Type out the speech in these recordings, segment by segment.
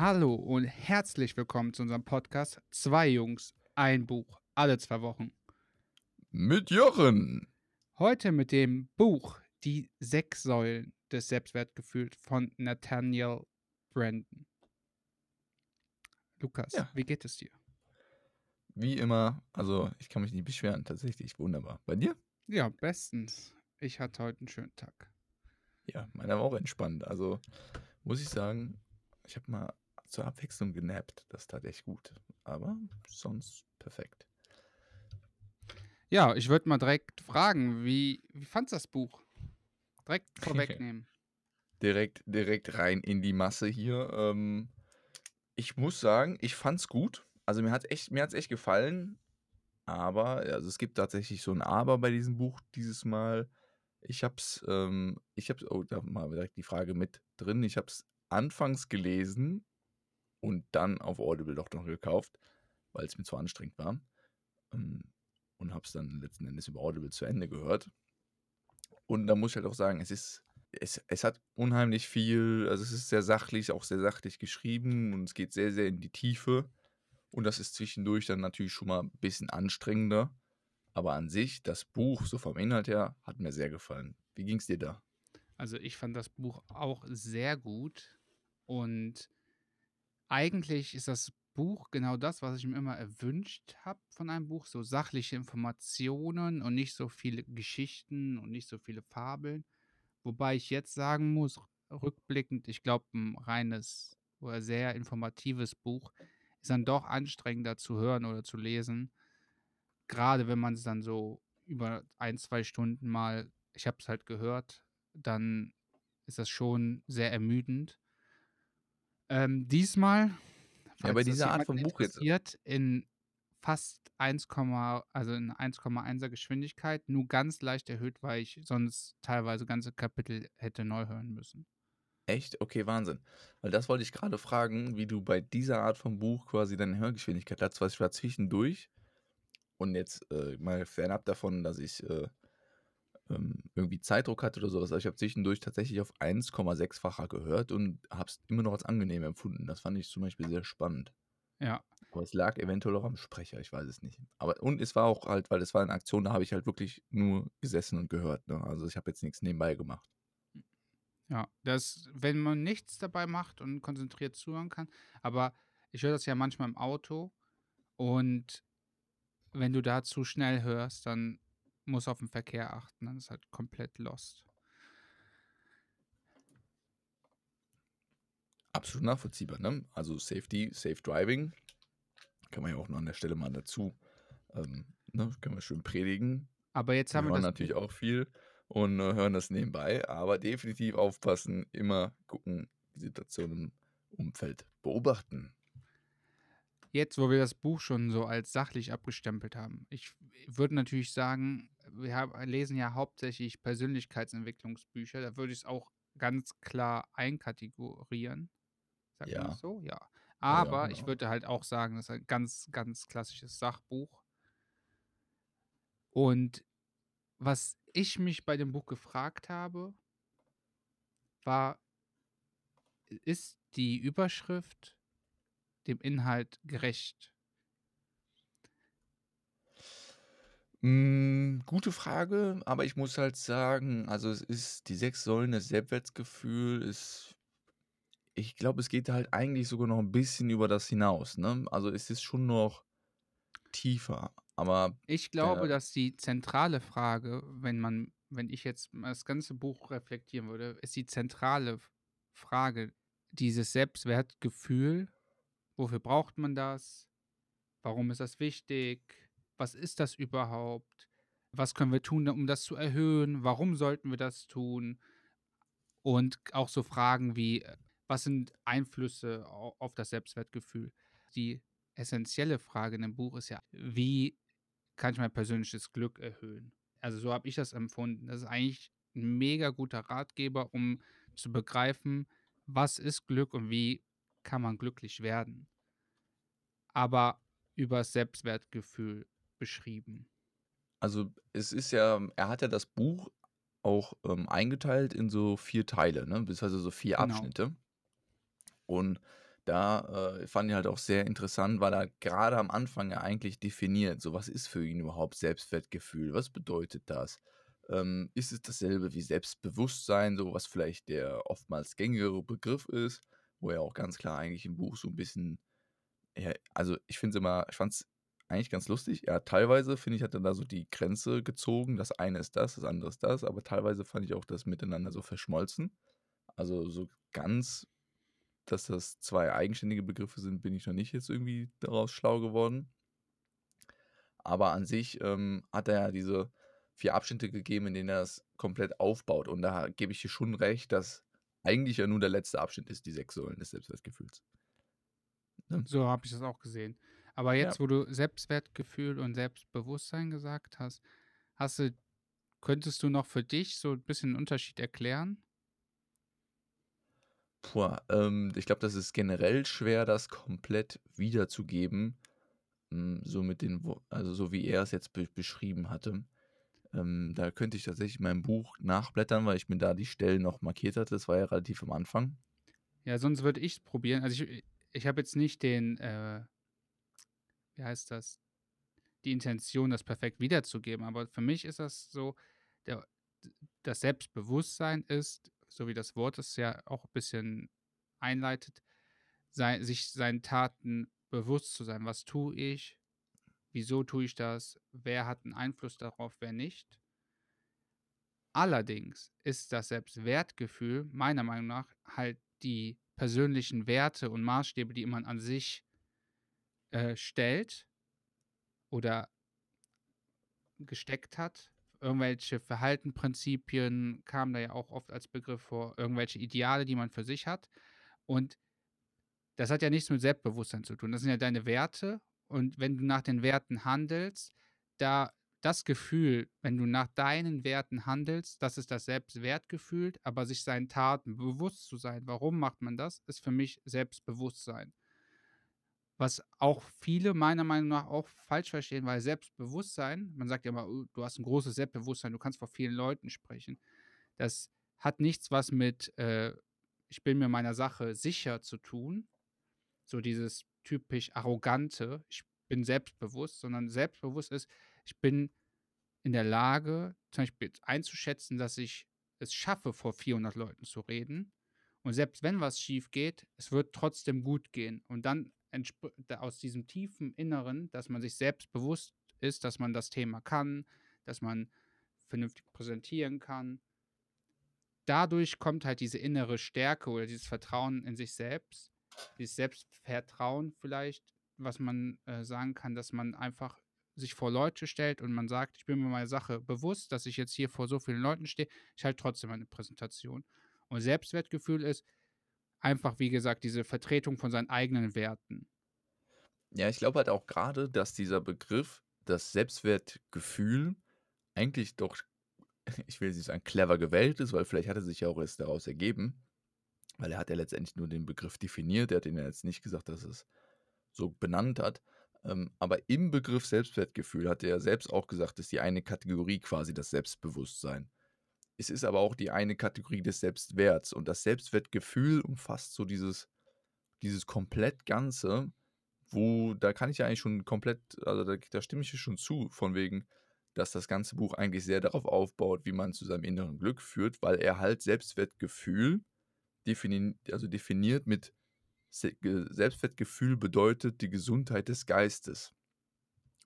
Hallo und herzlich willkommen zu unserem Podcast Zwei Jungs, ein Buch, alle zwei Wochen. Mit Jochen. Heute mit dem Buch Die sechs Säulen des Selbstwertgefühls von Nathaniel Brandon. Lukas, Ja. wie geht es dir? Wie immer, also ich kann mich nicht beschweren, tatsächlich wunderbar. Bei dir? Ja, bestens. Ich hatte heute einen schönen Tag. Ja, meiner war auch entspannt. Also muss ich sagen, ich habe mal zur Abwechslung genappt. Das tat echt gut. Aber sonst perfekt. Ja, ich würde mal direkt fragen, wie, wie fandst du das Buch? Direkt vorwegnehmen. Direkt, direkt rein in die Masse hier. Ähm, ich muss sagen, ich fand's gut. Also mir hat echt, mir hat's echt gefallen. Aber, also es gibt tatsächlich so ein Aber bei diesem Buch dieses Mal. Ich hab's, ähm, ich hab's, oh, da mal direkt die Frage mit drin. Ich hab's anfangs gelesen und dann auf Audible doch noch gekauft, weil es mir zu anstrengend war. Ähm, und hab's dann letzten Endes über Audible zu Ende gehört. Und da muss ich halt auch sagen, es ist, es, es hat unheimlich viel, also es ist sehr sachlich, auch sehr sachlich geschrieben und es geht sehr, sehr in die Tiefe. Und das ist zwischendurch dann natürlich schon mal ein bisschen anstrengender. Aber an sich, das Buch, so vom Inhalt her, hat mir sehr gefallen. Wie ging's dir da? Also ich fand das Buch auch sehr gut und eigentlich ist das Buch genau das, was ich mir immer erwünscht habe von einem Buch, so sachliche Informationen und nicht so viele Geschichten und nicht so viele Fabeln. Wobei ich jetzt sagen muss, rückblickend, ich glaube, ein reines oder sehr informatives Buch ist dann doch anstrengender zu hören oder zu lesen. Gerade wenn man es dann so über ein, zwei Stunden mal, ich habe es halt gehört, dann ist das schon sehr ermüdend. Ähm, diesmal, Ja, bei dieser Art von Buch jetzt. in fast 1, also in 1,1er Geschwindigkeit, nur ganz leicht erhöht, weil ich sonst teilweise ganze Kapitel hätte neu hören müssen. Echt? Okay, Wahnsinn. Weil das wollte ich gerade fragen, wie du bei dieser Art von Buch quasi deine Hörgeschwindigkeit hast, was ich war zwischendurch. Und jetzt äh, mal fernab davon, dass ich äh, ähm, irgendwie Zeitdruck hatte oder sowas. Aber ich habe zwischendurch tatsächlich auf 1,6-facher gehört und habe es immer noch als angenehm empfunden. Das fand ich zum Beispiel sehr spannend. Ja, Aber es lag eventuell auch am Sprecher, ich weiß es nicht. Aber und es war auch halt, weil es war eine Aktion, da habe ich halt wirklich nur gesessen und gehört. Ne? Also ich habe jetzt nichts nebenbei gemacht. ja. Das, wenn man nichts dabei macht und konzentriert zuhören kann, aber ich höre das ja manchmal im Auto und wenn du da zu schnell hörst, dann muss auf den Verkehr achten, dann ist halt komplett lost. Absolut nachvollziehbar, ne? Also Safety, Safe Driving, kann man ja auch noch an der Stelle mal dazu, ähm, ne, können wir schön predigen. Aber jetzt Wir haben wir hören das natürlich auch viel und äh, hören das nebenbei, aber definitiv aufpassen, immer gucken, die Situation im Umfeld beobachten. jetzt, wo wir das Buch schon so als sachlich abgestempelt haben. Ich würde natürlich sagen, wir haben, lesen ja hauptsächlich Persönlichkeitsentwicklungsbücher, da würde ich es auch ganz klar einkategorieren. Sagt man Ja, das so? Ja. ja, ja, Aber ich genau. würde halt auch sagen, das ist ein ganz, ganz klassisches Sachbuch. Und was ich mich bei dem Buch gefragt habe, war, ist die Überschrift dem Inhalt gerecht? Mm, gute Frage, aber ich muss halt sagen, also es ist die sechs Säulen des Selbstwertgefühl ist, ich glaube, es geht halt eigentlich sogar noch ein bisschen über das hinaus, ne? Also es ist schon noch tiefer, aber Ich glaube, der, dass die zentrale Frage, wenn man, wenn ich jetzt das ganze Buch reflektieren würde, ist die zentrale Frage dieses Selbstwertgefühl. Wofür braucht man das? Warum ist das wichtig? Was ist das überhaupt? Was können wir tun, um das zu erhöhen? Warum sollten wir das tun? Und auch so Fragen wie, äh, was sind Einflüsse au- auf das Selbstwertgefühl? Die essentielle Frage in dem Buch ist ja, wie kann ich mein persönliches Glück erhöhen? Also so habe ich das empfunden. Das ist eigentlich ein mega guter Ratgeber, um zu begreifen, was ist Glück und wie kann man glücklich werden. Aber über das Selbstwertgefühl beschrieben. also es ist ja, er hat ja das Buch auch ähm, eingeteilt in so vier Teile, ne? Beziehungsweise so vier Genau. Abschnitte. Und da, äh, fand ich halt auch sehr interessant, weil er grade am Anfang ja eigentlich definiert, so was ist für ihn überhaupt Selbstwertgefühl? Was bedeutet das? Ähm, ist es dasselbe wie Selbstbewusstsein, so was vielleicht der oftmals gängigere Begriff ist, wo er auch ganz klar eigentlich im Buch so ein bisschen ja, also ich finde es immer ich fand es eigentlich ganz lustig. Ja, teilweise, finde ich, hat er da so die Grenze gezogen. Das eine ist das, das andere ist das, aber teilweise fand ich auch das miteinander so verschmolzen. Also so ganz dass das zwei eigenständige Begriffe sind, bin ich noch nicht jetzt irgendwie daraus schlau geworden. Aber an sich ähm, hat er ja diese vier Abschnitte gegeben, in denen er es komplett aufbaut. Und da gebe ich dir schon recht, dass eigentlich ja nur der letzte Abschnitt ist, die sechs Säulen des Selbstwertgefühls. Ne? So habe ich das auch gesehen. Aber Ja. jetzt, wo du Selbstwertgefühl und Selbstbewusstsein gesagt hast, hast du, könntest du noch für dich so ein bisschen 'n Unterschied erklären? Puh, ähm, ich glaube, das ist generell schwer, das komplett wiederzugeben, hm, so mit den also so wie er es jetzt be beschrieben hatte. Ähm, da könnte ich tatsächlich in meinem Buch nachblättern, weil ich mir da die Stellen noch markiert hatte. Das war ja relativ am Anfang. Ja, sonst würde ich's probieren. Also, ich ich habe jetzt nicht den, äh wie heißt das, die Intention, das perfekt wiederzugeben, aber für mich ist das so, der das Selbstbewusstsein ist, so wie das Wort es ja auch 'n bisschen einleitet, sei sich seinen Taten bewusst zu sein. Was tue ich? Wieso tue ich das? Wer hat 'n Einfluss darauf, wer nicht? Allerdings ist das Selbstwertgefühl meiner Meinung nach halt die persönlichen Werte und Maßstäbe, die man an sich, äh, stellt oder gesteckt hat. Irgendwelche Verhaltensprinzipien kamen da ja auch oft als Begriff vor, irgendwelche Ideale, die man für sich hat. Und das hat ja nichts mit Selbstbewusstsein zu tun. Das sind ja deine Werte und wenn du nach den Werten handelst, da das Gefühl, wenn du nach deinen Werten handelst, das ist das Selbstwertgefühl, aber sich seinen Taten bewusst zu sein. Warum macht man das? Ist für mich Selbstbewusstsein. Was auch viele meiner Meinung nach auch falsch verstehen, weil Selbstbewusstsein man sagt ja immer: „Oh, du hast 'n großes Selbstbewusstsein, du kannst vor vielen Leuten sprechen.“ Das hat nichts was mit, äh, ich bin mir meiner Sache sicher zu tun, so dieses typisch Arrogante, ich bin selbstbewusst, sondern selbstbewusst ist, ich bin in der Lage, zum Beispiel einzuschätzen, dass ich es schaffe, vor 400 Leuten zu reden. Und selbst wenn was schiefgeht, es wird trotzdem gut gehen. Und dann aus diesem tiefen Inneren, dass man sich selbst bewusst ist, dass man das Thema kann, dass man vernünftig präsentieren kann. Dadurch kommt halt diese innere Stärke oder dieses Vertrauen in sich selbst, dieses Selbstvertrauen vielleicht, was man, äh, sagen kann, dass man einfach sich vor Leute stellt und man sagt: „Ich bin mir meiner Sache bewusst, dass ich jetzt hier vor so vielen Leuten stehe. Ich halte trotzdem meine Präsentation.“ Und Selbstwertgefühl ist einfach, wie gesagt, diese Vertretung von seinen eigenen Werten. Ja, ich glaube halt auch grade, dass dieser Begriff, das Selbstwertgefühl eigentlich doch ich will nicht sagen clever gewählt ist, weil vielleicht hat er sich ja auch erst daraus ergeben, weil er hat ja letztendlich nur den Begriff definiert. Er hat ihn ja jetzt nicht gesagt, dass es so benannt hat. Ähm, aber im Begriff Selbstwertgefühl hat er selbst auch gesagt, ist die eine Kategorie quasi das Selbstbewusstsein. Es ist aber auch die eine Kategorie des Selbstwerts und das Selbstwertgefühl umfasst so dieses dieses komplett Ganze, wo da kann ich ja eigentlich schon komplett also da da stimme ich dir schon zu, von wegen, dass das ganze Buch eigentlich sehr darauf aufbaut, wie man zu seinem inneren Glück führt, weil er halt Selbstwertgefühl defini also definiert mit Se ge Selbstwertgefühl bedeutet die Gesundheit des Geistes.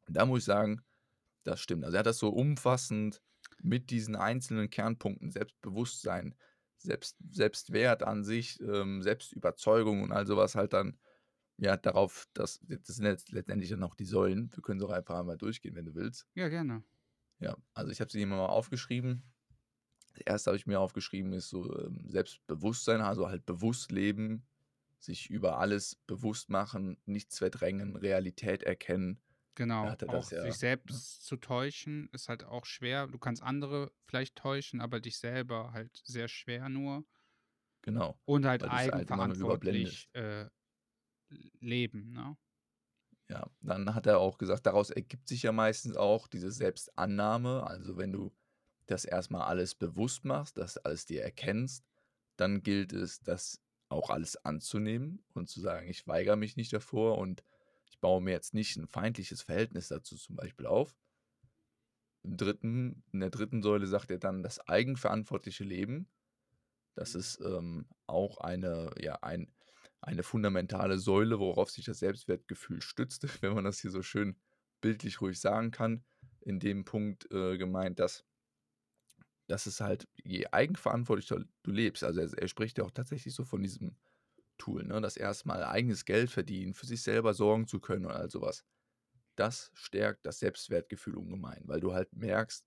Und da muss ich sagen, das stimmt. Also, er hat das so umfassend mit diesen einzelnen Kernpunkten, Selbstbewusstsein, Selbst Selbstwert an sich, ähm, Selbstüberzeugung und all so was halt dann, ja, darauf das das sind jetzt letztendlich dann auch die Säulen. Wir können sie auch einfach einmal durchgehen, wenn du willst. Ja, gerne. Ja, also ich habe sie mir mal aufgeschrieben. Das erste habe ich mir aufgeschrieben, ist so, ähm, Selbstbewusstsein, also halt bewusst leben, sich über alles bewusst machen, nichts verdrängen, Realität erkennen. Genau, auch das ja, sich selbst zu täuschen, ist halt auch schwer. Du kannst andere vielleicht täuschen, aber dich selber halt sehr schwer nur. Genau, Und halt halt eigenverantwortlich, äh, leben, ne? Ja, dann hat er auch gesagt, daraus ergibt sich ja meistens auch diese Selbstannahme. Also, wenn du das erst mal alles bewusst machst, das alles dir erkennst, dann gilt es, das auch alles anzunehmen und zu sagen, ich weigere mich nicht davor und ich baue mir jetzt nicht ein feindliches Verhältnis dazu zum Beispiel auf. Im dritten, in der dritten Säule sagt er dann das eigenverantwortliche Leben. Das ist ähm, auch eine, ja, ein, eine fundamentale Säule, worauf sich das Selbstwertgefühl stützt, wenn man das hier so schön bildlich ruhig sagen kann. In dem Punkt äh, gemeint, dass, dass es halt, je eigenverantwortlicher du lebst, also er, er spricht ja auch tatsächlich so von diesem Tool, ne, das erstmal eigenes Geld verdienen, für sich selber sorgen zu können und all sowas. Das stärkt das Selbstwertgefühl ungemein, weil du halt merkst,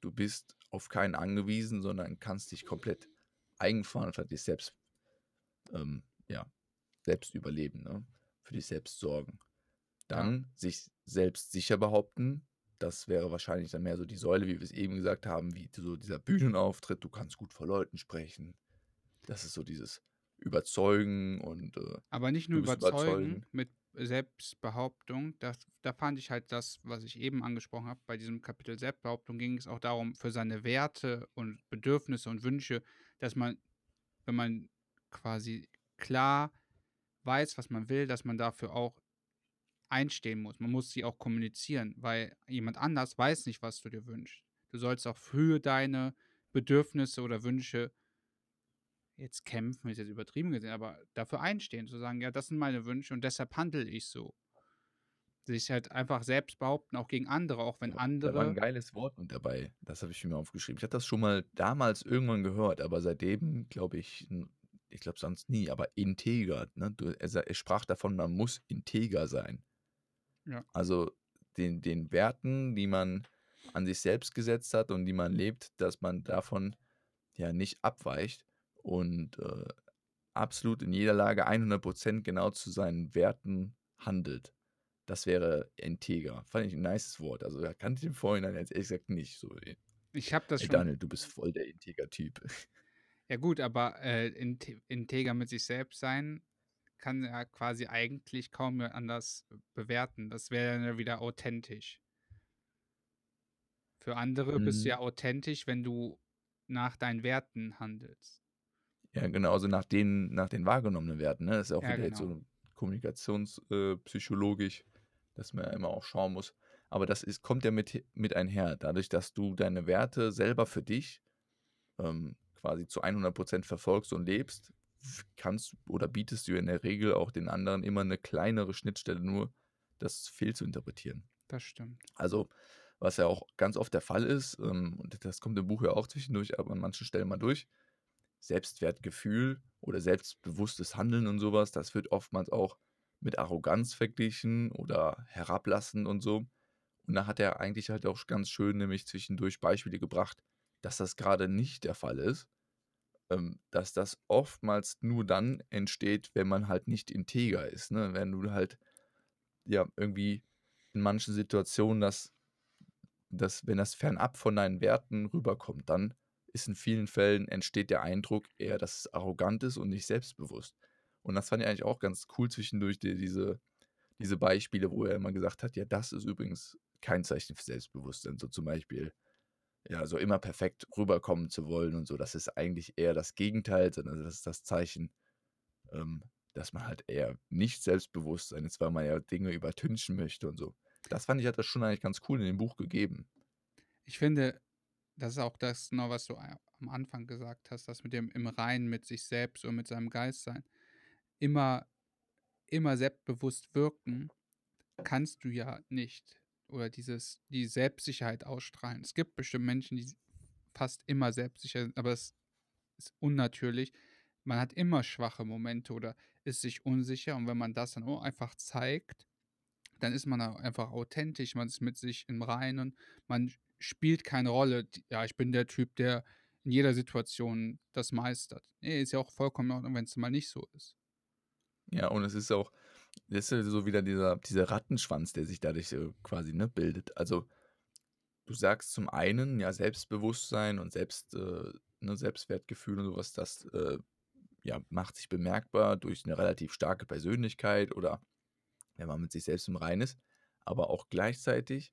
du bist auf keinen angewiesen, sondern kannst dich komplett eigenverantwortlich selbst, ähm, ja, selbst überleben, ne? für dich selbst sorgen. Dann ja. sich selbst sicher behaupten, das wäre wahrscheinlich dann mehr so die Säule, wie wir es eben gesagt haben, wie so dieser Bühnenauftritt, du kannst gut vor Leuten sprechen. Das ist so dieses Überzeugen und äh, Aber nicht nur überzeugen, überzeugen, mit Selbstbehauptung, das, da fand ich halt das, was ich eben angesprochen habe, bei diesem Kapitel Selbstbehauptung ging es auch darum, für seine Werte und Bedürfnisse und Wünsche, dass man, wenn man quasi klar weiß, was man will, dass man dafür auch einstehen muss. Man muss sie auch kommunizieren, weil jemand anders weiß nicht, was du dir wünschst. Du sollst auch für deine Bedürfnisse oder Wünsche jetzt kämpfen, ist jetzt übertrieben gesehen, aber dafür einstehen, zu sagen, ja, das sind meine Wünsche und deshalb handle ich so. Sich halt einfach selbst behaupten, auch gegen andere, auch wenn andere. Da war ein geiles Wort mit dabei. Das habe ich mir aufgeschrieben. Ich hatte das schon mal damals irgendwann gehört, aber seitdem glaube ich, ich glaube sonst nie, aber integer. Ne? Er, er sprach davon, man muss integer sein. Ja. Also den, den Werten, die man an sich selbst gesetzt hat und die man lebt, dass man davon ja nicht abweicht und äh, absolut in jeder Lage 100% genau zu seinen Werten handelt. Das wäre integer. Fand ich ein nices Wort. Also, da kannte ich im Vorhinein jetzt ehrlich gesagt nicht so. Ich habe das Ey, schon. Daniel, du bist voll der Integer-Typ. Ja, gut, aber äh, integer mit sich selbst sein kann er quasi eigentlich kaum mehr anders bewerten. Das wäre dann ja wieder authentisch. Für andere mhm. bist du ja mhm. authentisch, wenn du nach deinen Werten handelst. Ja, genau, also nach den, nach den wahrgenommenen Werten. Ne? Das ist auch ja, wieder genau. jetzt so kommunikationspsychologisch, äh, dass man ja immer auch schauen muss. Aber das ist, kommt ja mit, mit einher. Dadurch, dass du deine Werte selber für dich ähm, quasi zu 100% verfolgst und lebst, kannst oder bietest du in der Regel auch den anderen immer eine kleinere Schnittstelle, nur das fehl zu interpretieren. Das stimmt. Also, was ja auch ganz oft der Fall ist, ähm, und das kommt im Buch ja auch zwischendurch, aber an manchen Stellen mal durch, Selbstwertgefühl oder selbstbewusstes Handeln und sowas, das wird oftmals auch mit Arroganz verglichen oder herablassend und so. Und da hat er eigentlich halt auch ganz schön nämlich zwischendurch Beispiele gebracht, dass das gerade nicht der Fall ist, ähm, dass das oftmals nur dann entsteht, wenn man halt nicht integer ist. Ne? Wenn du halt ja irgendwie in manchen Situationen das, das, wenn das fernab von deinen Werten rüberkommt, dann ist in vielen Fällen entsteht der Eindruck eher, dass es arrogant ist und nicht selbstbewusst. Und das fand ich eigentlich auch ganz cool zwischendurch, die, diese, diese Beispiele, wo er immer gesagt hat, ja, das ist übrigens kein Zeichen für Selbstbewusstsein. So zum Beispiel, ja, so immer perfekt rüberkommen zu wollen und so. Das ist eigentlich eher das Gegenteil, sondern das ist das Zeichen, ähm, dass man halt eher nicht selbstbewusst sein ist, weil man ja Dinge übertünchen möchte und so. Das fand ich, hat das schon eigentlich ganz cool in dem Buch gegeben. Ich finde, das ist auch das, genau, was du am Anfang gesagt hast, das mit dem im Reinen mit sich selbst und mit seinem Geist sein. Immer, immer selbstbewusst wirken kannst du ja nicht. Oder dieses, die Selbstsicherheit ausstrahlen. Es gibt bestimmt Menschen, die fast immer selbstsicher sind, aber es ist unnatürlich. Man hat immer schwache Momente oder ist sich unsicher und wenn man das dann auch einfach zeigt, dann ist man einfach authentisch, man ist mit sich im Reinen, man spielt keine Rolle. Ja, ich bin der Typ, der in jeder Situation das meistert. Nee, ist ja auch vollkommen in Ordnung, wenn es mal nicht so ist. Ja, und es ist auch, das ist so wieder dieser, dieser Rattenschwanz, der sich dadurch so quasi ne, bildet. Also, du sagst zum einen, ja, Selbstbewusstsein und Selbst, äh, ne, Selbstwertgefühl und sowas, das äh, ja, macht sich bemerkbar durch eine relativ starke Persönlichkeit oder wenn man mit sich selbst im Reinen ist. Aber auch gleichzeitig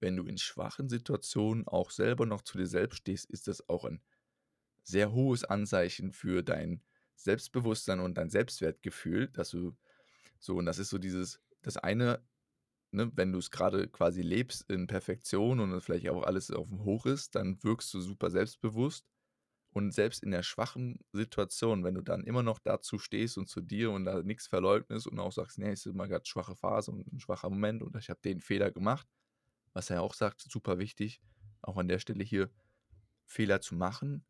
wenn du in schwachen Situationen auch selber noch zu dir selbst stehst, ist das auch ein sehr hohes Anzeichen für dein Selbstbewusstsein und dein Selbstwertgefühl, dass du so, und das ist so dieses, das eine, ne, wenn du es gerade quasi lebst in Perfektion und vielleicht auch alles auf dem Hoch ist, dann wirkst du super selbstbewusst. Und selbst in der schwachen Situation, wenn du dann immer noch dazu stehst und zu dir und da nichts verleugnest und auch sagst, nee, es ist mal gerade schwache Phase und ein schwacher Moment und ich habe den Fehler gemacht, was er auch sagt, super wichtig, auch an der Stelle hier Fehler zu machen,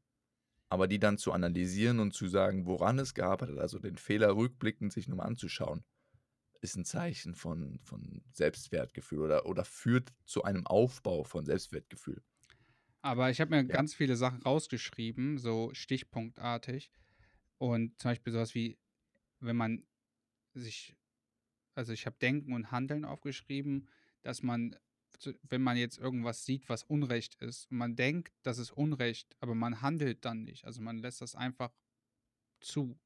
aber die dann zu analysieren und zu sagen, woran es gearbeitet hat, also den Fehler rückblickend sich nochmal anzuschauen, ist ein Zeichen von, von Selbstwertgefühl oder, oder führt zu einem Aufbau von Selbstwertgefühl. Aber ich habe mir ja. ganz viele Sachen rausgeschrieben, so stichpunktartig. Und zum Beispiel sowas wie, wenn man sich, also ich habe Denken und Handeln aufgeschrieben, dass man, wenn man jetzt irgendwas sieht, was Unrecht ist, und man denkt, das ist Unrecht, aber man handelt dann nicht, also man lässt das einfach zu,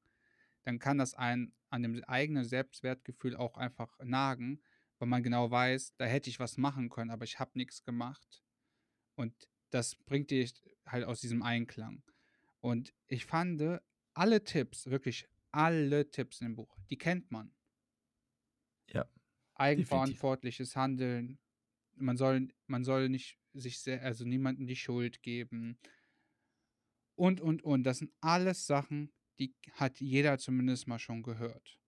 dann kann das einen an dem eigenen Selbstwertgefühl auch einfach nagen, weil man genau weiß, da hätte ich was machen können, aber ich habe nichts gemacht. Und das bringt dich halt aus diesem Einklang. Und ich fand alle Tipps, wirklich alle Tipps in dem Buch, die kennt man. Ja. Eigenverantwortliches definitiv. Handeln. Man soll, man soll nicht sich sehr, also niemandem die Schuld geben. Und, und, und. Das sind alles Sachen, die hat jeder zumindest mal schon gehört.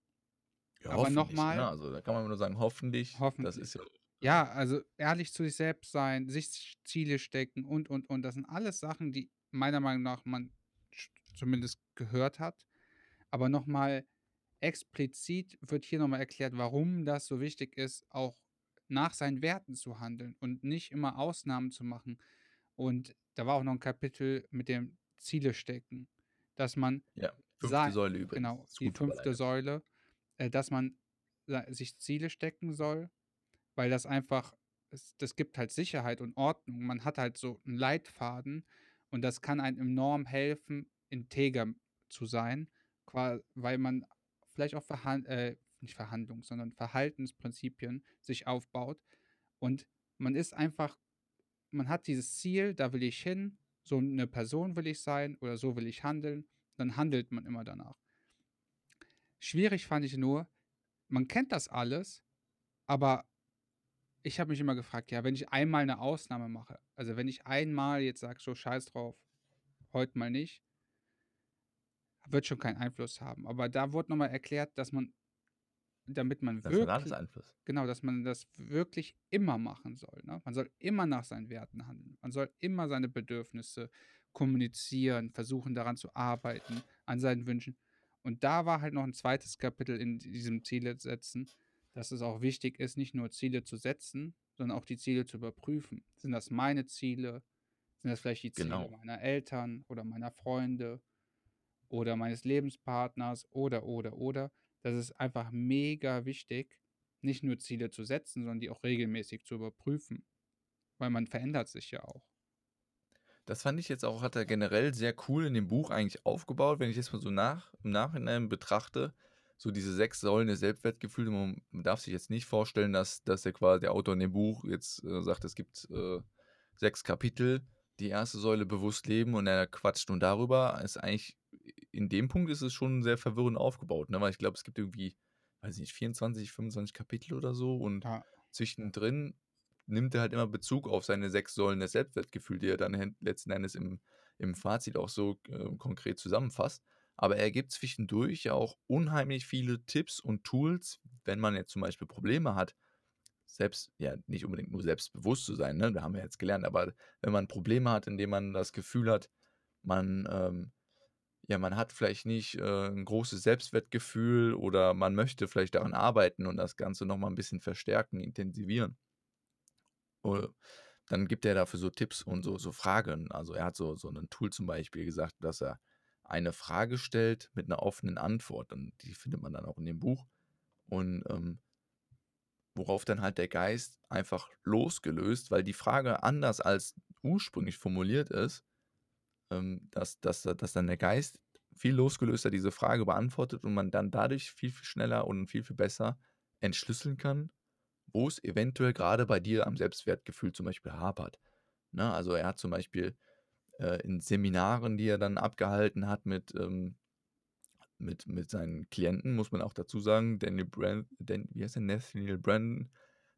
Ja, Aber nochmal. Ne? Also da kann man nur sagen, hoffentlich. Hoffentlich. Das ist ja ja, also ehrlich zu sich selbst sein, sich Ziele stecken und, und, und. Das sind alles Sachen, die meiner Meinung nach man zumindest gehört hat. Aber nochmal explizit wird hier nochmal erklärt, warum das so wichtig ist, auch nach seinen Werten zu handeln und nicht immer Ausnahmen zu machen. Und da war auch noch ein Kapitel mit dem Ziele stecken, dass man ja, fünfte Säule übrigens. Genau, die fünfte Säule, äh, dass man sich Ziele stecken soll weil das einfach, das gibt halt Sicherheit und Ordnung. Man hat halt so einen Leitfaden und das kann einem enorm helfen, integer zu sein, weil man vielleicht auch Verhand äh, nicht Verhandlungs-, sondern Verhaltensprinzipien sich aufbaut und man ist einfach, man hat dieses Ziel, da will ich hin, so eine Person will ich sein oder so will ich handeln, dann handelt man immer danach. Schwierig fand ich nur, man kennt das alles, aber ich habe mich immer gefragt, ja, wenn ich einmal eine Ausnahme mache, also wenn ich einmal jetzt sage, so scheiß drauf, heute mal nicht, wird schon keinen Einfluss haben. Aber da wurde nochmal erklärt, dass man, damit man das wirklich, hat Einfluss. genau, dass man das wirklich immer machen soll. Ne? Man soll immer nach seinen Werten handeln. Man soll immer seine Bedürfnisse kommunizieren, versuchen daran zu arbeiten, an seinen Wünschen. Und da war halt noch ein zweites Kapitel in diesem Ziele setzen, dass es auch wichtig ist, nicht nur Ziele zu setzen, sondern auch die Ziele zu überprüfen. Sind das meine Ziele? Sind das vielleicht die Ziele genau. meiner Eltern oder meiner Freunde oder meines Lebenspartners oder, oder, oder? Das ist einfach mega wichtig, nicht nur Ziele zu setzen, sondern die auch regelmäßig zu überprüfen. Weil man verändert sich ja auch. Das fand ich jetzt auch, hat er generell sehr cool in dem Buch eigentlich aufgebaut, wenn ich das mal so nach, im Nachhinein betrachte so diese sechs Säulen des Selbstwertgefühls. Man, darf sich jetzt nicht vorstellen, dass, dass der quasi der Autor in dem Buch jetzt äh, sagt, es gibt äh, sechs Kapitel, die erste Säule bewusst leben und er quatscht nun darüber. Ist eigentlich, in dem Punkt ist es schon sehr verwirrend aufgebaut, ne? weil ich glaube, es gibt irgendwie, weiß nicht, 24, 25 Kapitel oder so und ja. zwischendrin nimmt er halt immer Bezug auf seine sechs Säulen des Selbstwertgefühls, die er dann letzten Endes im, im Fazit auch so äh, konkret zusammenfasst. Aber er gibt zwischendurch ja auch unheimlich viele Tipps und Tools, wenn man jetzt zum Beispiel Probleme hat, selbst, ja, nicht unbedingt nur selbstbewusst zu sein, ne? da haben wir jetzt gelernt, aber wenn man Probleme hat, indem man das Gefühl hat, man, ähm, ja, man hat vielleicht nicht äh, ein großes Selbstwertgefühl oder man möchte vielleicht daran arbeiten und das Ganze nochmal ein bisschen verstärken, intensivieren. Oder, dann gibt er dafür so Tipps und so, so Fragen. Also er hat so, so ein Tool zum Beispiel gesagt, dass er eine Frage stellt mit einer offenen Antwort. Und die findet man dann auch in dem Buch. Und ähm, worauf dann halt der Geist einfach losgelöst, weil die Frage anders als ursprünglich formuliert ist, ähm, dass, dass, dass dann der Geist viel losgelöster diese Frage beantwortet und man dann dadurch viel, viel schneller und viel, viel besser entschlüsseln kann, wo es eventuell gerade bei dir am Selbstwertgefühl zum Beispiel hapert. Ne? Also er hat zum Beispiel äh, in Seminaren, die er dann abgehalten hat mit ähm, mit, mit seinen Klienten, muss man auch dazu sagen. Daniel Brand, Dan, wie heißt der? Nathaniel Brandon,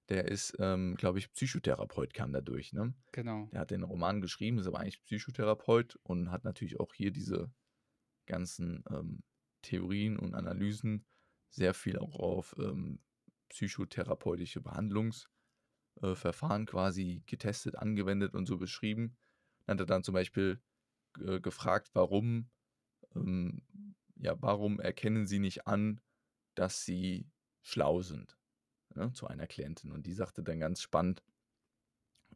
der ist, ähm, glaube ich, Psychotherapeut, kam da durch, ne? Genau. Der hat den Roman geschrieben, ist aber eigentlich Psychotherapeut und hat natürlich auch hier diese ganzen ähm, Theorien und Analysen sehr viel auch auf ähm, psychotherapeutische Behandlungsverfahren äh, quasi getestet, angewendet und so beschrieben. Dann hat er dann zum Beispiel äh, gefragt, warum, ähm, ja, warum erkennen sie nicht an, dass sie schlau sind ne, zu einer Klientin. Und die sagte dann ganz spannend,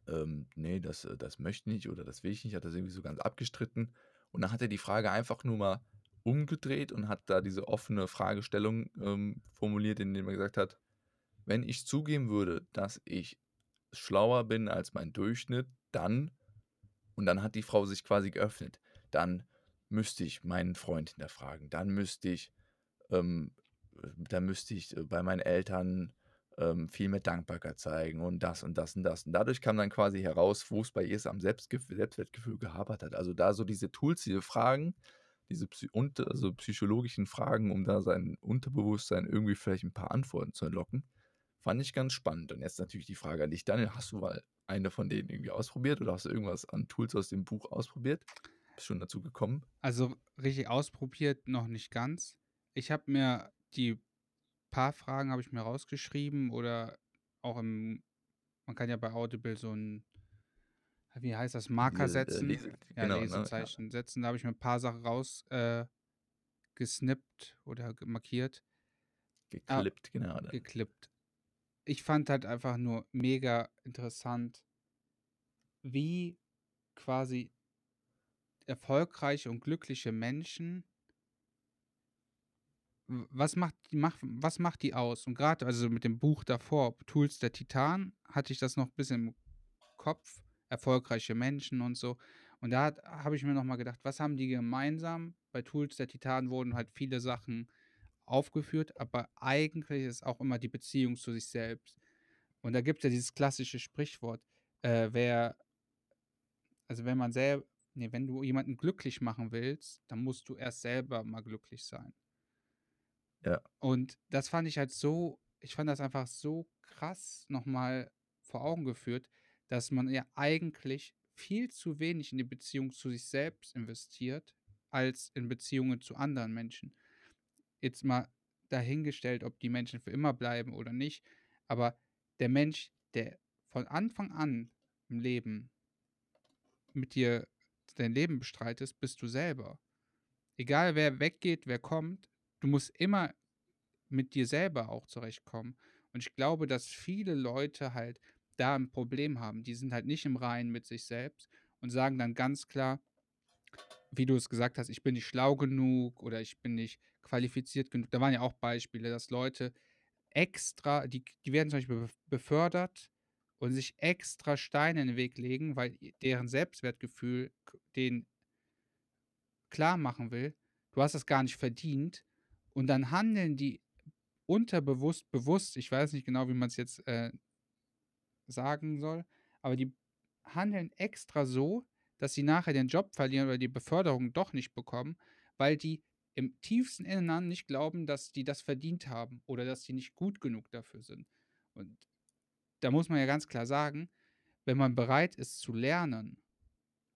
ähm, nee, das, äh, das möchte ich nicht oder das will ich nicht, hat das irgendwie so ganz abgestritten. Und dann hat er die Frage einfach nur mal umgedreht und hat da diese offene Fragestellung ähm, formuliert, indem er gesagt hat, wenn ich zugeben würde, dass ich schlauer bin als mein Durchschnitt, dann, und dann hat die Frau sich quasi geöffnet, dann müsste ich meinen Freund hinterfragen, dann müsste ich, ähm, dann müsste ich äh, bei meinen Eltern ähm, viel mehr Dankbarkeit zeigen und das und das und das. Und dadurch kam dann quasi heraus, wo es bei ihr am Selbstwertgefühl gehabert hat. Also da so diese Tools, diese Fragen, diese Psy also psychologischen Fragen, um da sein Unterbewusstsein irgendwie vielleicht ein paar Antworten zu entlocken, fand ich ganz spannend. Und jetzt natürlich die Frage an dich, Daniel, hast du mal eine von denen irgendwie ausprobiert oder hast du irgendwas an Tools aus dem Buch ausprobiert? Bist schon dazu gekommen? Also richtig ausprobiert noch nicht ganz. Ich habe mir die paar Fragen habe ich mir rausgeschrieben oder auch im, man kann ja bei Audible so ein, wie heißt das, Marker Lese, äh, setzen. Lese, ja, genau, ne? Lesezeichen setzen. Da habe ich mir ein paar Sachen raus äh, oder markiert, ah, Geklippt, genau. Dann. geklippt. Ich fand halt einfach nur mega interessant, wie quasi erfolgreiche und glückliche Menschen was macht die macht, was macht die aus? Und gerade also mit dem Buch davor, Tools der Titan, hatte ich das noch ein bisschen im Kopf, erfolgreiche Menschen und so. Und da habe ich mir noch mal gedacht, was haben die gemeinsam? Bei Tools der Titan wurden halt viele Sachen aufgeführt, aber eigentlich ist auch immer die Beziehung zu sich selbst. Und da gibt es ja dieses klassische Sprichwort, äh, wer, also wenn man selber, nee, wenn du jemanden glücklich machen willst, dann musst du erst selber mal glücklich sein. Ja. Und das fand ich halt so, ich fand das einfach so krass nochmal vor Augen geführt, dass man ja eigentlich viel zu wenig in die Beziehung zu sich selbst investiert, als in Beziehungen zu anderen Menschen. Jetzt mal dahingestellt, ob die Menschen für immer bleiben oder nicht, aber der Mensch, der von Anfang an im Leben mit dir dein Leben bestreitest, bist du selber. Egal wer weggeht, wer kommt, du musst immer mit dir selber auch zurechtkommen. Und ich glaube, dass viele Leute halt da ein Problem haben. Die sind halt nicht im Reinen mit sich selbst und sagen dann ganz klar, wie du es gesagt hast, ich bin nicht schlau genug oder ich bin nicht qualifiziert genug. Da waren ja auch Beispiele, dass Leute extra, die, die werden zum Beispiel bef- befördert und sich extra Steine in den Weg legen, weil deren Selbstwertgefühl den klar machen will, du hast das gar nicht verdient. Und dann handeln die unterbewusst, bewusst, ich weiß nicht genau, wie man es jetzt äh, sagen soll, aber die handeln extra so, dass sie nachher den Job verlieren oder die Beförderung doch nicht bekommen, weil die im tiefsten Innern nicht glauben, dass die das verdient haben oder dass die nicht gut genug dafür sind. Und da muss man ja ganz klar sagen, wenn man bereit ist zu lernen,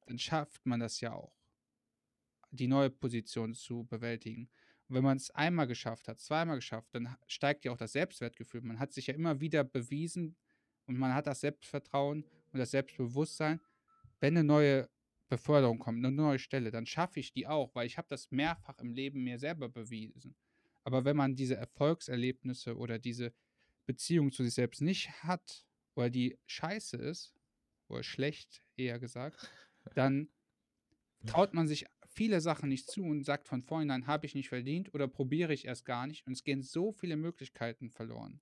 dann schafft man das ja auch, die neue Position zu bewältigen. Und wenn man es einmal geschafft hat, zweimal geschafft, dann steigt ja auch das Selbstwertgefühl. Man hat sich ja immer wieder bewiesen und man hat das Selbstvertrauen und das Selbstbewusstsein, wenn eine neue Beförderung kommt, eine neue Stelle, dann schaffe ich die auch, weil ich habe das mehrfach im Leben mir selber bewiesen. Aber wenn man diese Erfolgserlebnisse oder diese Beziehung zu sich selbst nicht hat, oder die scheiße ist, oder schlecht eher gesagt, dann traut man sich viele Sachen nicht zu und sagt von vornherein, habe ich nicht verdient oder probiere ich erst gar nicht. Und es gehen so viele Möglichkeiten verloren.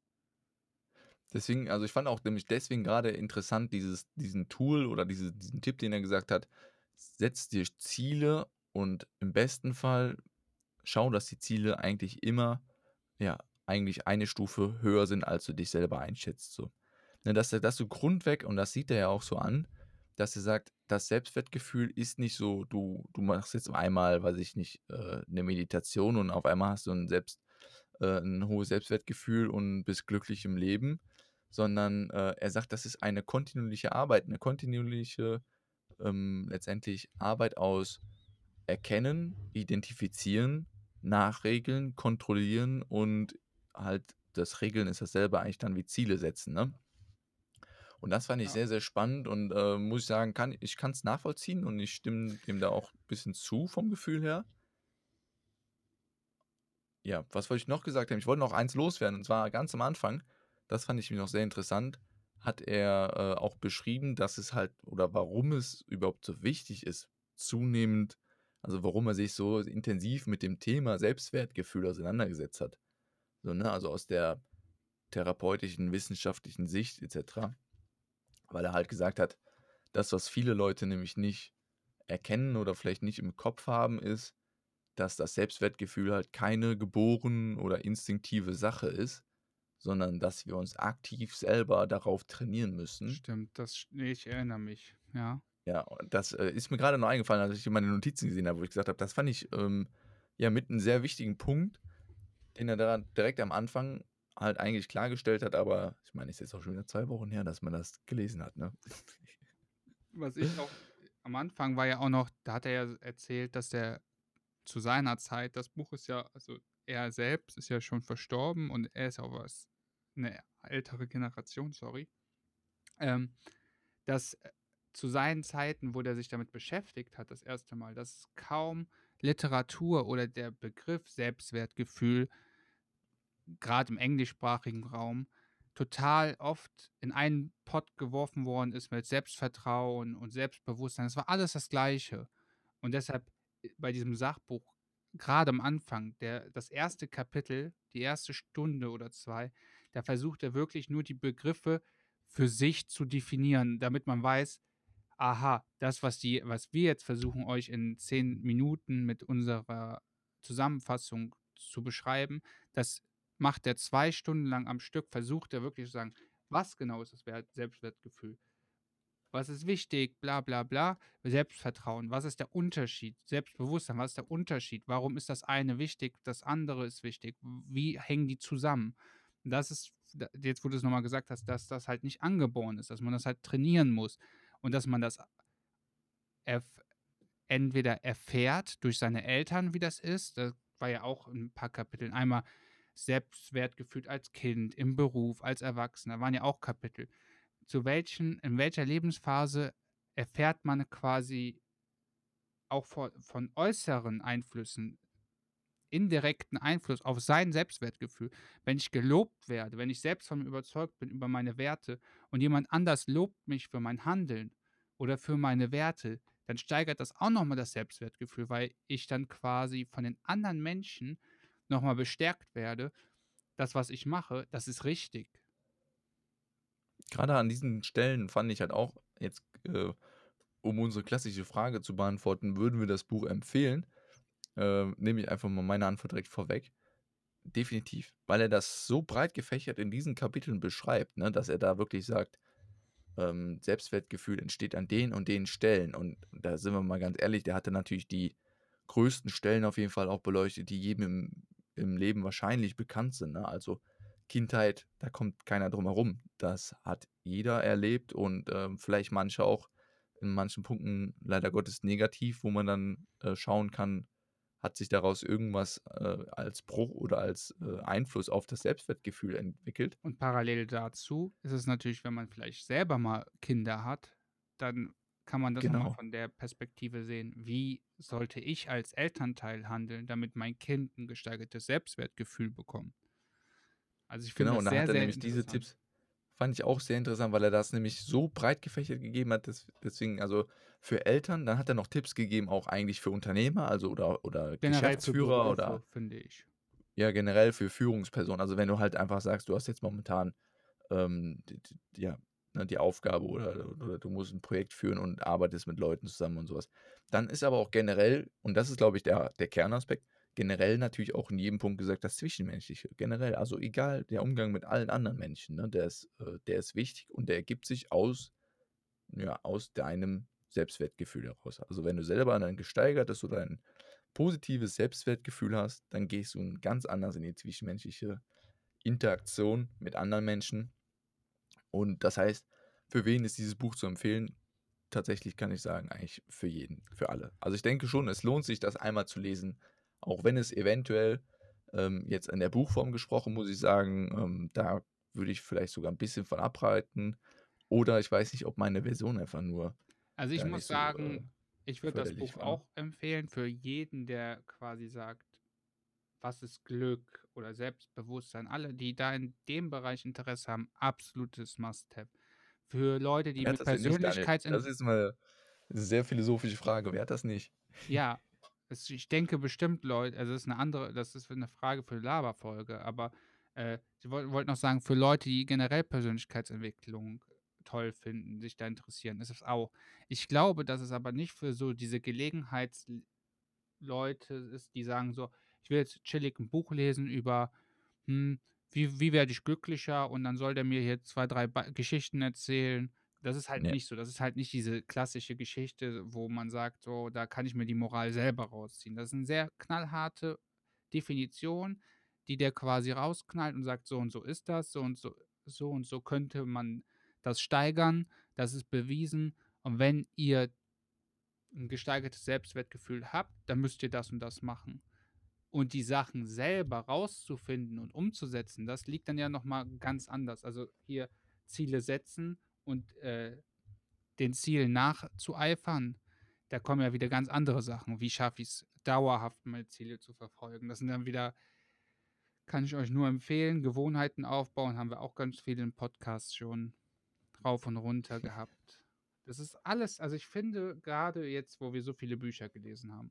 Deswegen, also ich fand auch nämlich deswegen gerade interessant, dieses, diesen Tool oder diese, diesen Tipp, den er gesagt hat, setz dir Ziele und im besten Fall schau, dass die Ziele eigentlich immer, ja, eigentlich eine Stufe höher sind, als du dich selber einschätzt. So. Ne, dass, dass du grundweg, und das sieht er ja auch so an, dass er sagt, das Selbstwertgefühl ist nicht so, du, du machst jetzt einmal, weiß ich nicht, äh, eine Meditation und auf einmal hast du ein, Selbst, äh, ein hohes Selbstwertgefühl und bist glücklich im Leben, sondern äh, er sagt, das ist eine kontinuierliche Arbeit, eine kontinuierliche ähm, letztendlich Arbeit aus Erkennen, Identifizieren, Nachregeln, Kontrollieren und halt das Regeln ist dasselbe eigentlich dann wie Ziele setzen, ne? Und das fand ich Ja. sehr, sehr spannend und äh, muss ich sagen, kann, ich kann es nachvollziehen und ich stimme dem da auch ein bisschen zu vom Gefühl her. Ja, was wollte ich noch gesagt haben? Ich wollte noch eins loswerden und zwar ganz am Anfang, das fand ich mir noch sehr interessant, hat er äh, auch beschrieben, dass es halt oder warum es überhaupt so wichtig ist, zunehmend, also warum er sich so intensiv mit dem Thema Selbstwertgefühl auseinandergesetzt hat. So, ne? Also aus der therapeutischen, wissenschaftlichen Sicht etc. Weil er halt gesagt hat, das, was viele Leute nämlich nicht erkennen oder vielleicht nicht im Kopf haben, ist, dass das Selbstwertgefühl halt keine geboren oder instinktive Sache ist, sondern dass wir uns aktiv selber darauf trainieren müssen. Stimmt, das, ich erinnere mich, ja. Ja, und das äh, ist mir gerade noch eingefallen, als ich meine Notizen gesehen habe, wo ich gesagt habe, das fand ich ähm, ja mit einem sehr wichtigen Punkt, den er da direkt am Anfang halt eigentlich klargestellt hat, aber ich meine, es ist jetzt auch schon wieder zwei Wochen her, dass man das gelesen hat, ne? Was ich auch am Anfang war ja auch noch, da hat er ja erzählt, dass er zu seiner Zeit, das Buch ist ja, also er selbst ist ja schon verstorben und er ist auch was, eine ältere Generation, sorry, ähm, dass äh, zu seinen Zeiten, wo der sich damit beschäftigt hat, das erste Mal, dass kaum Literatur oder der Begriff Selbstwertgefühl, gerade im englischsprachigen Raum, total oft in einen Pott geworfen worden ist mit Selbstvertrauen und Selbstbewusstsein. Es war alles das Gleiche. Und deshalb äh, bei diesem Sachbuch, gerade am Anfang, der, das erste Kapitel, die erste Stunde oder zwei, da versucht er wirklich nur die Begriffe für sich zu definieren, damit man weiß, aha, das, was, die, was wir jetzt versuchen, euch in zehn Minuten mit unserer Zusammenfassung zu beschreiben, das macht er zwei Stunden lang am Stück, versucht er wirklich zu sagen, was genau ist das Wert Selbstwertgefühl? Was ist wichtig? Bla bla bla. Selbstvertrauen. Was ist der Unterschied? Selbstbewusstsein. Was ist der Unterschied? Warum ist das eine wichtig? Das andere ist wichtig. Wie hängen die zusammen? Das ist, jetzt wo du es nochmal gesagt hast, dass das halt nicht angeboren ist, dass man das halt trainieren muss und dass man das erf entweder erfährt durch seine Eltern, wie das ist. Das war ja auch in ein paar Kapiteln. Einmal Selbstwertgefühl als Kind, im Beruf, als Erwachsener, waren ja auch Kapitel. Zu welchen, in welcher Lebensphase erfährt man quasi auch von, von äußeren Einflüssen, indirekten Einfluss auf sein Selbstwertgefühl. Wenn ich gelobt werde, wenn ich selbst von mir überzeugt bin über meine Werte und jemand anders lobt mich für mein Handeln oder für meine Werte, dann steigert das auch nochmal das Selbstwertgefühl, weil ich dann quasi von den anderen Menschen nochmal bestärkt werde, das, was ich mache, das ist richtig. Gerade an diesen Stellen fand ich halt auch jetzt, äh, um unsere klassische Frage zu beantworten, würden wir das Buch empfehlen? Äh, nehme ich einfach mal meine Antwort direkt vorweg. Definitiv, weil er das so breit gefächert in diesen Kapiteln beschreibt, ne, dass er da wirklich sagt, ähm, Selbstwertgefühl entsteht an den und den Stellen. Und da sind wir mal ganz ehrlich, der hatte natürlich die größten Stellen auf jeden Fall auch beleuchtet, die jedem im, im Leben wahrscheinlich bekannt sind. Ne? Also Kindheit, da kommt keiner drum herum. Das hat jeder erlebt und ähm, vielleicht manche auch in manchen Punkten leider Gottes negativ, wo man dann äh, schauen kann, hat sich daraus irgendwas äh, als Bruch oder als äh, Einfluss auf das Selbstwertgefühl entwickelt. Und parallel dazu ist es natürlich, wenn man vielleicht selber mal Kinder hat, dann kann man das Genau. von der Perspektive sehen. Wie sollte ich als Elternteil handeln, damit mein Kind ein gesteigertes Selbstwertgefühl bekommt? Also ich finde Genau, das und da sehr, hat er sehr nämlich diese. Tipps, fand ich auch sehr interessant, weil er das nämlich so breit gefächert gegeben hat. des- Deswegen, also für Eltern, dann hat er noch Tipps gegeben, auch eigentlich für Unternehmer, also oder, oder Generell Geschäftsführer Berufe, oder finde ich. ja, generell für Führungspersonen. Also wenn du halt einfach sagst, du hast jetzt momentan ähm, die, die, ja, ne, die Aufgabe oder, oder du musst ein Projekt führen und arbeitest mit Leuten zusammen und sowas. Dann ist aber auch generell, und das ist, glaube ich, der, der Kernaspekt, generell natürlich auch in jedem Punkt gesagt, das Zwischenmenschliche. Generell, also egal, der Umgang mit allen anderen Menschen, ne, der, ist, äh, der ist wichtig und der ergibt sich aus, ja, aus deinem Selbstwertgefühl heraus. Also wenn du selber ein gesteigertes oder ein positives Selbstwertgefühl hast, dann gehst du ganz anders in die zwischenmenschliche Interaktion mit anderen Menschen. Und das heißt, für wen ist dieses Buch zu empfehlen? Tatsächlich kann ich sagen, eigentlich für jeden, für alle. Also ich denke schon, es lohnt sich, das einmal zu lesen, auch wenn es eventuell ähm, jetzt in der Buchform gesprochen, muss ich sagen, ähm, da würde ich vielleicht sogar ein bisschen von abreiten. Oder ich weiß nicht, ob meine Version einfach nur. Also ich muss so, sagen, äh, ich würde das Buch war. auch empfehlen für jeden, der quasi sagt, was ist Glück oder Selbstbewusstsein. Alle, die da in dem Bereich Interesse haben, absolutes Must-have. Für Leute, die mit Daniel? Das Persönlichkeitsentwicklung, ist mal eine sehr philosophische Frage. Wer hat das nicht? ja, es, ich denke bestimmt Leute, also das ist eine andere, das ist eine Frage für eine Laberfolge, aber äh, ich wollte wollt noch sagen, für Leute, die generell Persönlichkeitsentwicklung toll finden, sich da interessieren, ist es auch. Ich glaube, dass es aber nicht für so diese Gelegenheitsleute ist, die sagen so, ich will jetzt chillig ein Buch lesen über, hm, wie, wie werde ich glücklicher und dann soll der mir hier zwei, drei ba Geschichten erzählen. Das ist halt Nee. nicht so. Das ist halt nicht diese klassische Geschichte, wo man sagt, so, da kann ich mir die Moral selber rausziehen. Das ist eine sehr knallharte Definition, die der quasi rausknallt und sagt, so und so ist das, so und so, so und so könnte man das steigern, das ist bewiesen. Und wenn ihr ein gesteigertes Selbstwertgefühl habt, dann müsst ihr das und das machen. Und die Sachen selber rauszufinden und umzusetzen, das liegt dann ja nochmal ganz anders. Also hier Ziele setzen und äh, den Zielen nachzueifern, da kommen ja wieder ganz andere Sachen. Wie schaffe ich es, dauerhaft meine Ziele zu verfolgen? Das sind dann wieder, kann ich euch nur empfehlen, Gewohnheiten aufbauen, haben wir auch ganz viel im Podcast schon rauf und runter gehabt. Das ist alles, also ich finde, gerade jetzt, wo wir so viele Bücher gelesen haben,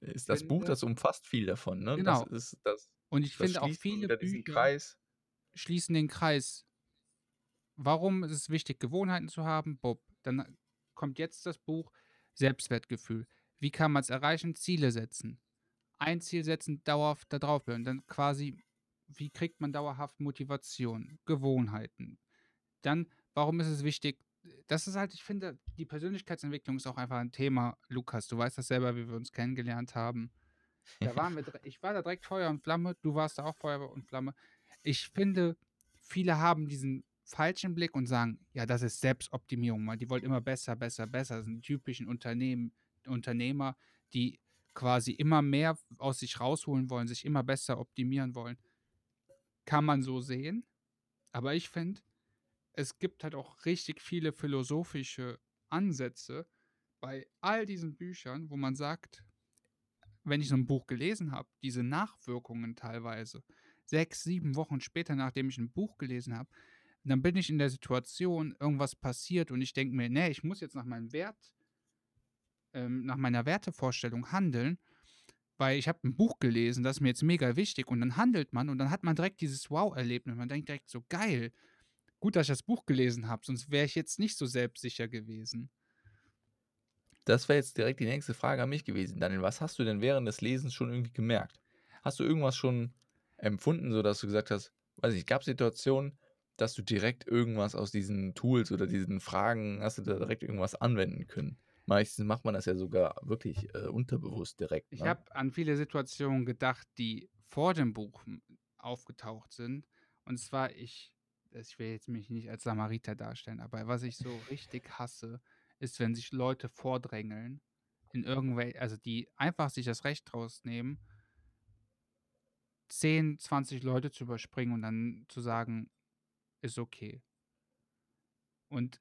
Ist das Buch, finde- das umfasst viel davon, ne? Genau. Das ist das, und ich das finde auch viele Bücher Kreis. schließen den Kreis. Warum ist es wichtig, Gewohnheiten zu haben? Bob, dann kommt jetzt das Buch Selbstwertgefühl. Wie kann man es erreichen? Ziele setzen. Ein Ziel setzen, dauerhaft da drauf bleiben. Dann quasi, wie kriegt man dauerhaft Motivation, Gewohnheiten? Dann, warum ist es wichtig? Das ist halt, ich finde, die Persönlichkeitsentwicklung ist auch einfach ein Thema. Lukas, du weißt das selber, wie wir uns kennengelernt haben. Da waren wir, ich war da direkt Feuer und Flamme, du warst da auch Feuer und Flamme. Ich finde, viele haben diesen falschen Blick und sagen, ja, das ist Selbstoptimierung, weil die wollen immer besser, besser, besser. Das sind typischen Unternehmen, Unternehmer, die quasi immer mehr aus sich rausholen wollen, sich immer besser optimieren wollen. Kann man so sehen, aber ich finde, es gibt halt auch richtig viele philosophische Ansätze bei all diesen Büchern, wo man sagt, wenn ich so ein Buch gelesen habe, diese Nachwirkungen teilweise, sechs, sieben Wochen später, nachdem ich ein Buch gelesen habe, dann bin ich in der Situation, irgendwas passiert und ich denke mir, nee, ich muss jetzt nach meinem Wert, ähm, nach meiner Wertevorstellung handeln, weil ich habe ein Buch gelesen, das ist mir jetzt mega wichtig und dann handelt man und dann hat man direkt dieses Wow-Erlebnis. Man denkt direkt so, geil, gut, dass ich das Buch gelesen habe, sonst wäre ich jetzt nicht so selbstsicher gewesen. Das wäre jetzt direkt die nächste Frage an mich gewesen. Daniel, was hast du denn während des Lesens schon irgendwie gemerkt? Hast du irgendwas schon empfunden, sodass du gesagt hast, weiß ich, gab es Situationen, dass du direkt irgendwas aus diesen Tools oder diesen Fragen, hast du da direkt irgendwas anwenden können? Meistens macht man das ja sogar wirklich äh, unterbewusst direkt. Ich ne? habe an viele Situationen gedacht, die vor dem Buch m- aufgetaucht sind. Und zwar, ich, ich will jetzt mich nicht als Samariter darstellen, aber was ich so richtig hasse, ist, wenn sich Leute vordrängeln, in irgendwelche, also die einfach sich das Recht rausnehmen, 10, 20 Leute zu überspringen und dann zu sagen, ist okay. Und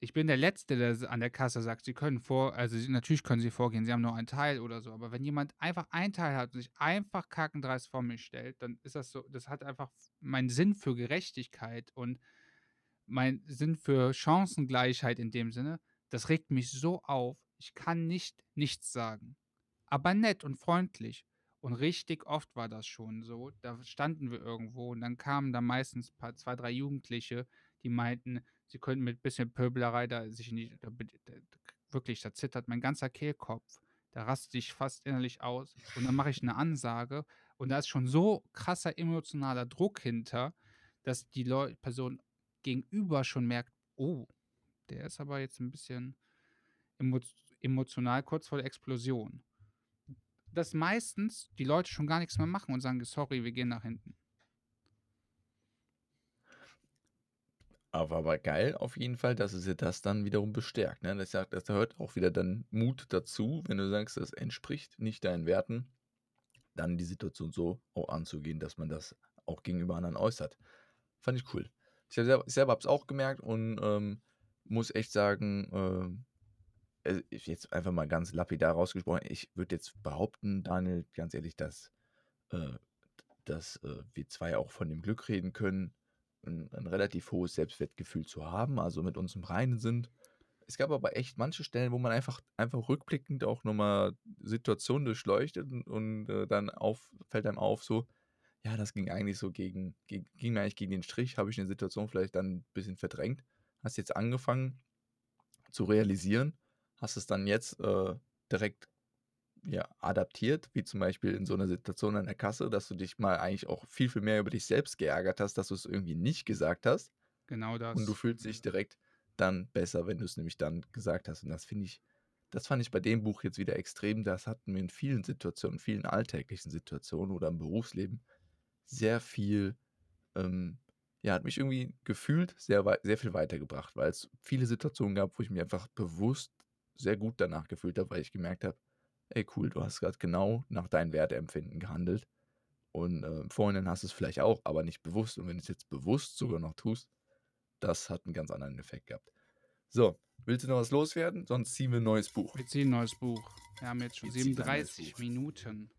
ich bin der Letzte, der an der Kasse sagt, sie können vor, also natürlich können sie vorgehen, sie haben nur einen Teil oder so, aber wenn jemand einfach einen Teil hat und sich einfach kackendreist vor mich stellt, dann ist das so, das hat einfach meinen Sinn für Gerechtigkeit und mein Sinn für Chancengleichheit in dem Sinne, das regt mich so auf, ich kann nicht nichts sagen. Aber nett und freundlich. Und richtig oft war das schon so. Da standen wir irgendwo und dann kamen da meistens paar, zwei, drei Jugendliche, die meinten, sie könnten mit bisschen Pöbelerei da sich die. Da, da, wirklich, da zittert mein ganzer Kehlkopf. Da raste ich fast innerlich aus. Und dann mache ich eine Ansage und da ist schon so krasser emotionaler Druck hinter, dass die Leu Person gegenüber schon merkt, oh, der ist aber jetzt ein bisschen emo emotional kurz vor der Explosion. Dass meistens die Leute schon gar nichts mehr machen und sagen: „Sorry, wir gehen nach hinten.“ Aber aber geil auf jeden Fall, dass es ja das dann wiederum bestärkt, ne? Das das gehört auch wieder dann Mut dazu, wenn du sagst, das entspricht nicht deinen Werten, dann die Situation so auch anzugehen, dass man das auch gegenüber anderen äußert. Fand ich cool. Ich selber, selber habe es auch gemerkt und ähm, muss echt sagen, ähm, also jetzt einfach mal ganz lapidar rausgesprochen, ich würde jetzt behaupten, Daniel, ganz ehrlich, dass, äh, dass äh, wir zwei auch von dem Glück reden können, ein, ein relativ hohes Selbstwertgefühl zu haben, also mit uns im Reinen sind. Es gab aber echt manche Stellen, wo man einfach, einfach rückblickend auch nochmal Situationen durchleuchtet und, und äh, dann auf, fällt einem auf, so, ja, das ging eigentlich so gegen, ging mir eigentlich gegen den Strich, habe ich eine Situation vielleicht dann ein bisschen verdrängt. Hast jetzt angefangen zu realisieren, hast es dann jetzt äh, direkt ja, adaptiert, wie zum Beispiel in so einer Situation an der Kasse, dass du dich mal eigentlich auch viel, viel mehr über dich selbst geärgert hast, dass du es irgendwie nicht gesagt hast. Genau das. Und du fühlst dich direkt dann besser, wenn du es nämlich dann gesagt hast. Und das finde ich, das fand ich bei dem Buch jetzt wieder extrem. Das hatten wir in vielen Situationen, vielen alltäglichen Situationen oder im Berufsleben sehr viel, ähm, ja, hat mich irgendwie gefühlt sehr, sehr viel weitergebracht, weil es viele Situationen gab, wo ich mich einfach bewusst sehr gut danach gefühlt habe, weil ich gemerkt habe, ey cool, du hast gerade genau nach deinem Werteempfinden gehandelt. Und äh, im Vorhinein hast du es vielleicht auch, aber nicht bewusst. Und wenn du es jetzt bewusst sogar noch tust, das hat einen ganz anderen Effekt gehabt. So, willst du noch was loswerden? Sonst ziehen wir ein neues Buch. Wir ziehen ein neues Buch. Wir haben jetzt schon wir 37 Minuten.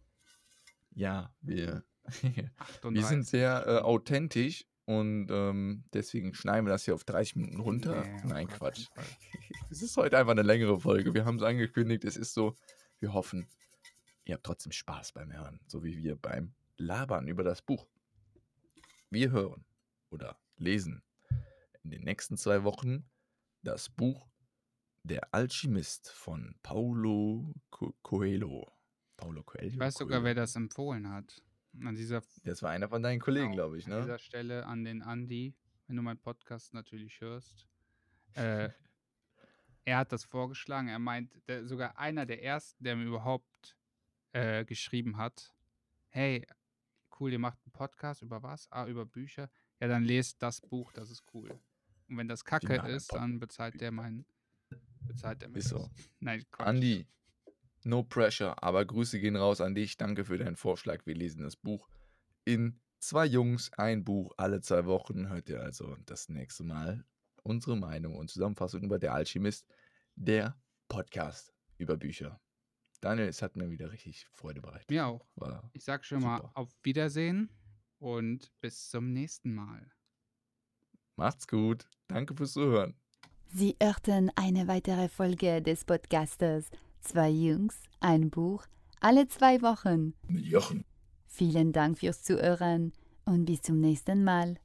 Ja, wir, wir sind sehr äh, authentisch und ähm, deswegen schneiden wir das hier auf 30 Minuten runter. Nee, Nein, Quatsch. es ist heute einfach eine längere Folge. Wir haben es angekündigt. Es ist so, wir hoffen, ihr habt trotzdem Spaß beim Hören, so wie wir beim Labern über das Buch. Wir hören oder lesen in den nächsten zwei Wochen das Buch Der Alchemist von Paulo Co Coelho. Paulo Coelho. Ich weiß sogar, wer das empfohlen hat. An dieser, das war einer von deinen Kollegen, genau, glaube ich, ne? An dieser Stelle an den Andi, wenn du meinen Podcast natürlich hörst. Äh, er hat das vorgeschlagen. Er meint, der, sogar einer der ersten, der mir überhaupt äh, geschrieben hat: Hey, cool, ihr macht einen Podcast über was? Ah, über Bücher. Ja, dann lest das Buch, das ist cool. Und wenn das Kacke ist, dann bezahlt der meinen. Bezahlt der mir. Ist so. Nein, Quatsch. Andi, no pressure, aber Grüße gehen raus an dich. Danke für deinen Vorschlag. Wir lesen das Buch in zwei Jungs, ein Buch, alle zwei Wochen. Hört ihr also das nächste Mal unsere Meinung und Zusammenfassung über Der Alchemist, der Podcast über Bücher. Daniel, es hat mir wieder richtig Freude bereitet. Mir auch. War ich sag schon super. mal auf Wiedersehen und bis zum nächsten Mal. Macht's gut. Danke fürs Zuhören. Sie hörten eine weitere Folge des Podcasters Zwei Jungs, ein Buch, alle zwei Wochen. Mit Jochen. Vielen Dank fürs Zuhören und bis zum nächsten Mal.